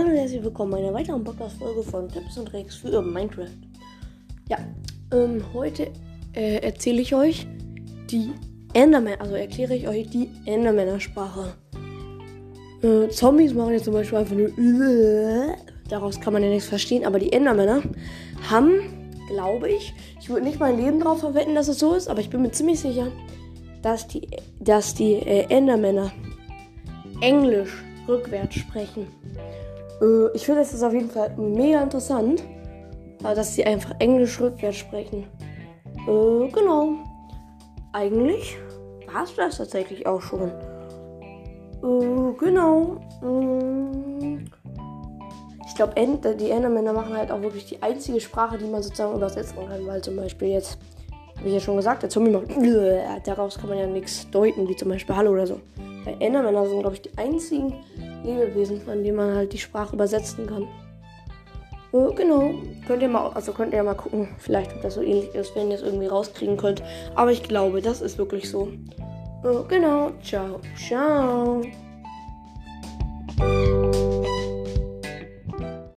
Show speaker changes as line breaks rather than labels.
und herzlich willkommen bei einer weiteren Podcast-Folge von Tipps und Tricks für Minecraft. Ja, ähm, heute äh, erzähle ich euch die Enderman, also erkläre ich euch die Endermänner-Sprache. Äh, Zombies machen jetzt zum Beispiel einfach nur daraus kann man ja nichts verstehen, aber die Endermänner haben, glaube ich, ich würde nicht mein Leben darauf verwetten, dass es so ist, aber ich bin mir ziemlich sicher, dass die, dass die äh, Endermänner Englisch rückwärts sprechen. Äh, ich finde, es ist auf jeden Fall mega interessant, äh, dass sie einfach Englisch rückwärts sprechen. Äh, genau. Eigentlich war es das tatsächlich auch schon. Äh, genau. Äh, ich glaube, die Endermänner machen halt auch wirklich die einzige Sprache, die man sozusagen übersetzen kann, weil zum Beispiel jetzt, wie ich ja schon gesagt, der Zombie macht, daraus kann man ja nichts deuten, wie zum Beispiel Hallo oder so. Bei Endermänner sind, glaube ich, die einzigen Lebewesen, von denen man halt die Sprache übersetzen kann. Äh, genau. Könnt ihr mal, also könnt ihr mal gucken, vielleicht ob das so ähnlich ist, wenn ihr es irgendwie rauskriegen könnt. Aber ich glaube, das ist wirklich so. Äh, genau. Ciao. Ciao.